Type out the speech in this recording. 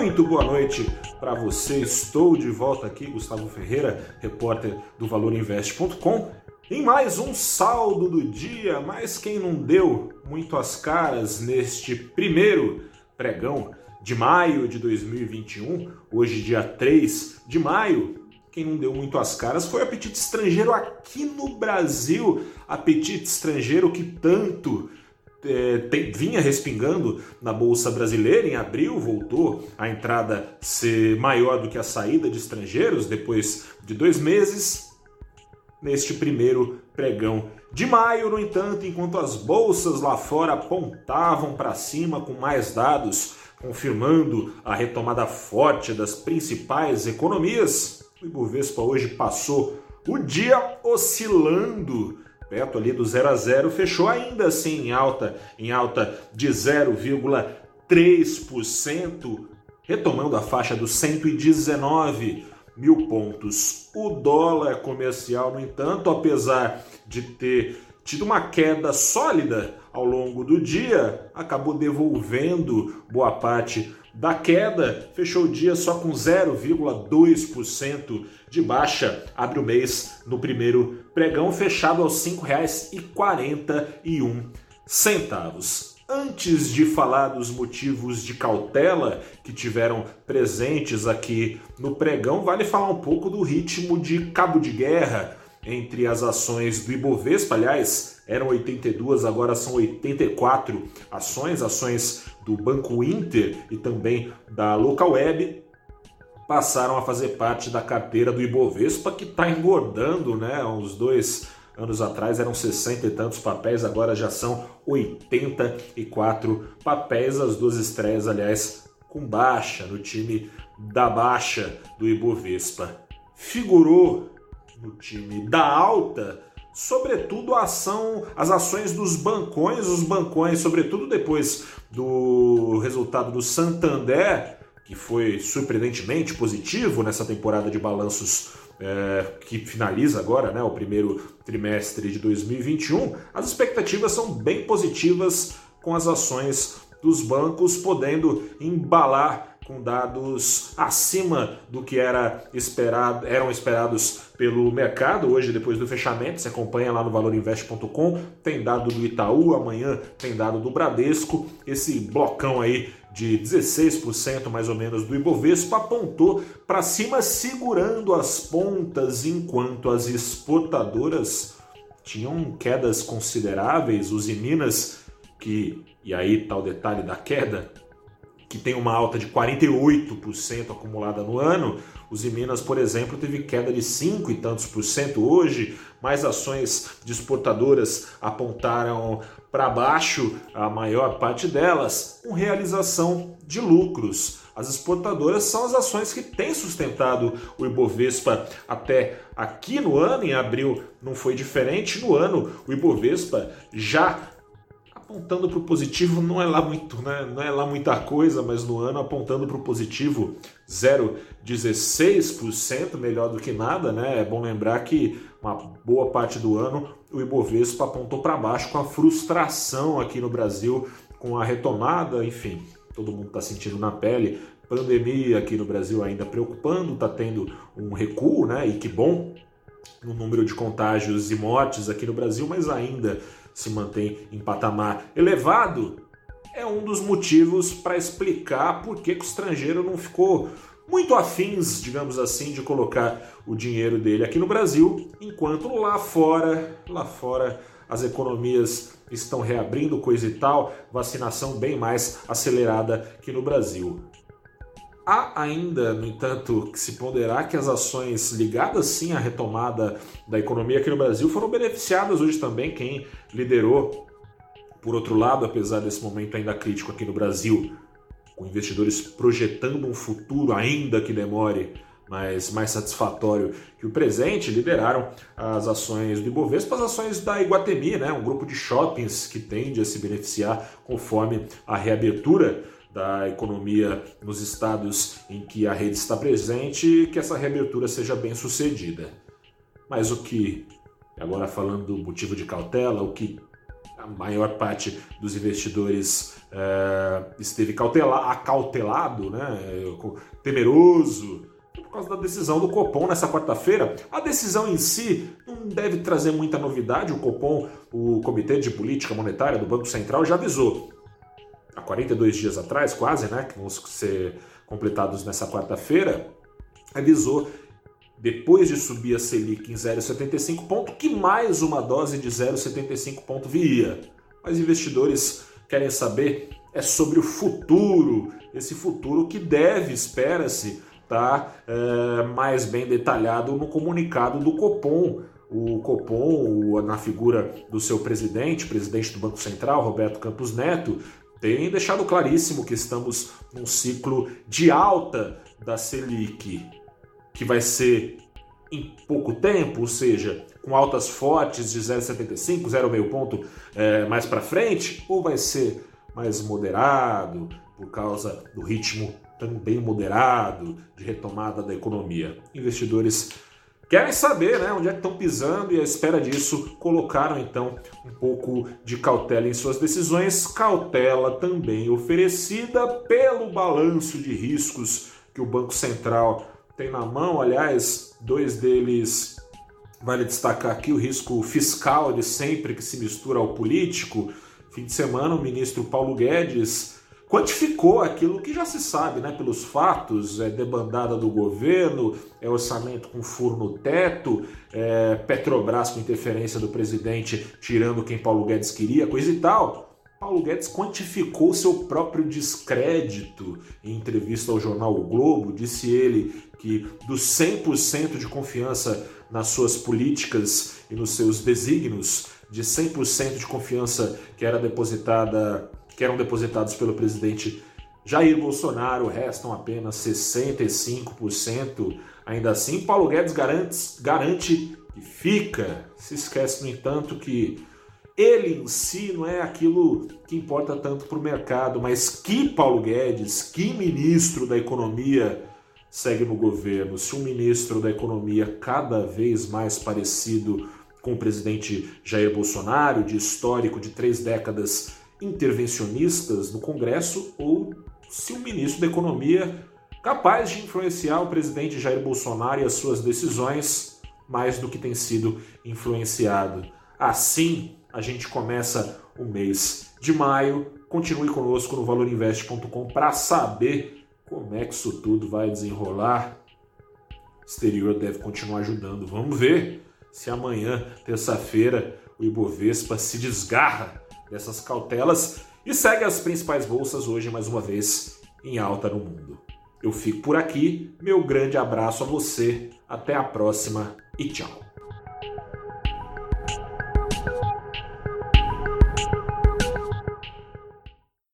Muito boa noite para você. Estou de volta aqui, Gustavo Ferreira, repórter do ValorInvest.com, em mais um saldo do dia. Mas quem não deu muito as caras neste primeiro pregão de maio de 2021, hoje, dia 3 de maio, quem não deu muito as caras foi o apetite estrangeiro aqui no Brasil. Apetite estrangeiro que tanto é, tem, vinha respingando na Bolsa Brasileira em abril, voltou a entrada ser maior do que a saída de estrangeiros depois de dois meses. Neste primeiro pregão de maio, no entanto, enquanto as bolsas lá fora apontavam para cima com mais dados, confirmando a retomada forte das principais economias, o Ibovespa hoje passou o dia oscilando perto ali do 0 a 0, fechou ainda assim em alta, em alta de 0,3%, retomando a faixa dos 119 mil pontos. O dólar comercial, no entanto, apesar de ter tido uma queda sólida ao longo do dia, acabou devolvendo boa parte da queda, fechou o dia só com 0,2% de baixa, abre o mês no primeiro pregão fechado aos R$ 5,41. Antes de falar dos motivos de cautela que tiveram presentes aqui no pregão, vale falar um pouco do ritmo de cabo de guerra entre as ações do Ibovespa, aliás, eram 82, agora são 84 ações, ações do Banco Inter e também da Local Web passaram a fazer parte da carteira do Ibovespa, que está engordando, né? Uns dois anos atrás eram 60 e tantos papéis, agora já são 84 papéis. As duas estreias, aliás, com baixa no time da baixa do Ibovespa. Figurou no time da alta, sobretudo a ação, as ações dos bancões, os bancões, sobretudo depois do resultado do Santander, que foi surpreendentemente positivo nessa temporada de balanços é, que finaliza agora, né, o primeiro trimestre de 2021, as expectativas são bem positivas com as ações dos bancos podendo embalar com dados acima do que era esperado, eram esperados pelo mercado. Hoje, depois do fechamento, você acompanha lá no valorinvest.com, tem dado do Itaú, amanhã tem dado do Bradesco. Esse blocão aí de 16% mais ou menos do Ibovespa apontou para cima, segurando as pontas, enquanto as exportadoras tinham quedas consideráveis. Os Minas, que, e aí está o detalhe da queda, que tem uma alta de 48% acumulada no ano. Os Minas, por exemplo, teve queda de 5 e tantos por cento hoje. Mais ações de exportadoras apontaram para baixo, a maior parte delas, com realização de lucros. As exportadoras são as ações que têm sustentado o Ibovespa até aqui no ano, em abril não foi diferente. No ano, o Ibovespa já apontando para o positivo não é lá muito, né? não é lá muita coisa, mas no ano apontando para o positivo 0,16%, melhor do que nada, né? É bom lembrar que uma boa parte do ano o Ibovespa apontou para baixo com a frustração aqui no Brasil, com a retomada, enfim, todo mundo está sentindo na pele. Pandemia aqui no Brasil ainda preocupando, está tendo um recuo, né? E que bom no número de contágios e mortes aqui no Brasil, mas ainda se mantém em patamar elevado, é um dos motivos para explicar por que, o estrangeiro não ficou muito afins, digamos assim, de colocar o dinheiro dele aqui no Brasil, enquanto lá fora, lá fora as economias estão reabrindo coisa e tal, vacinação bem mais acelerada que no Brasil. Há ainda, no entanto, que se ponderar que as ações ligadas sim à retomada da economia aqui no Brasil foram beneficiadas hoje também. Quem liderou, por outro lado, apesar desse momento ainda crítico aqui no Brasil, com investidores projetando um futuro ainda que demore, mas mais satisfatório que o presente, lideraram as ações do Ibovespa, as ações da Iguatemi, né, um grupo de shoppings que tende a se beneficiar conforme a reabertura da economia nos estados em que a rede está presente, que essa reabertura seja bem sucedida. Mas o que, agora falando do motivo de cautela, o que a maior parte dos investidores é, esteve cautela, acautelado, né, temeroso, por causa da decisão do Copom nessa quarta-feira. A decisão em si não deve trazer muita novidade. O Copom, o Comitê de Política Monetária do Banco Central, já avisou há 42 dias atrás, quase, né, que vão ser completados nessa quarta-feira, avisou depois de subir a Selic em 0,75 ponto, que mais uma dose de 0,75 ponto viria. Mas investidores querem saber é sobre o futuro, esse futuro que deve, espera-se, tá, é, mais bem detalhado no comunicado do Copom. O Copom, na figura do seu presidente, presidente do Banco Central, Roberto Campos Neto, tem deixado claríssimo que estamos num ciclo de alta da Selic que vai ser em pouco tempo, ou seja, com altas fortes de 0,75, 0,5 ponto é, mais para frente, ou vai ser mais moderado por causa do ritmo também moderado de retomada da economia. Investidores querem saber né, onde é que estão pisando e à espera disso colocaram então um pouco de cautela em suas decisões, cautela também oferecida pelo balanço de riscos que o Banco Central tem na mão, aliás, dois deles vale destacar aqui o risco fiscal de sempre que se mistura ao político. Fim de semana, o ministro Paulo Guedes quantificou aquilo que já se sabe, né, pelos fatos, é debandada do governo, é orçamento com furo no teto, é Petrobras com interferência do presidente tirando quem Paulo Guedes queria, coisa e tal. Paulo Guedes quantificou seu próprio descrédito em entrevista ao jornal o Globo. Disse ele que dos 100% de confiança nas suas políticas e nos seus desígnios, de 100% de confiança que era depositada, que eram depositados pelo presidente Jair Bolsonaro, restam apenas 65%. Ainda assim, Paulo Guedes garante, garante que fica. Se esquece, no entanto, que ele em si não é aquilo que importa tanto para o mercado, mas que Paulo Guedes, que ministro da Economia segue no governo, se um ministro da Economia cada vez mais parecido com o presidente Jair Bolsonaro, de histórico de três décadas intervencionistas no Congresso, ou se um ministro da Economia capaz de influenciar o presidente Jair Bolsonaro e as suas decisões mais do que tem sido influenciado. Assim, a gente começa o mês de maio. Continue conosco no valorinvest.com para saber como é que isso tudo vai desenrolar. O exterior deve continuar ajudando. Vamos ver se amanhã, terça-feira, o Ibovespa se desgarra dessas cautelas e segue as principais bolsas hoje mais uma vez em alta no mundo. Eu fico por aqui, meu grande abraço a você, até a próxima e tchau.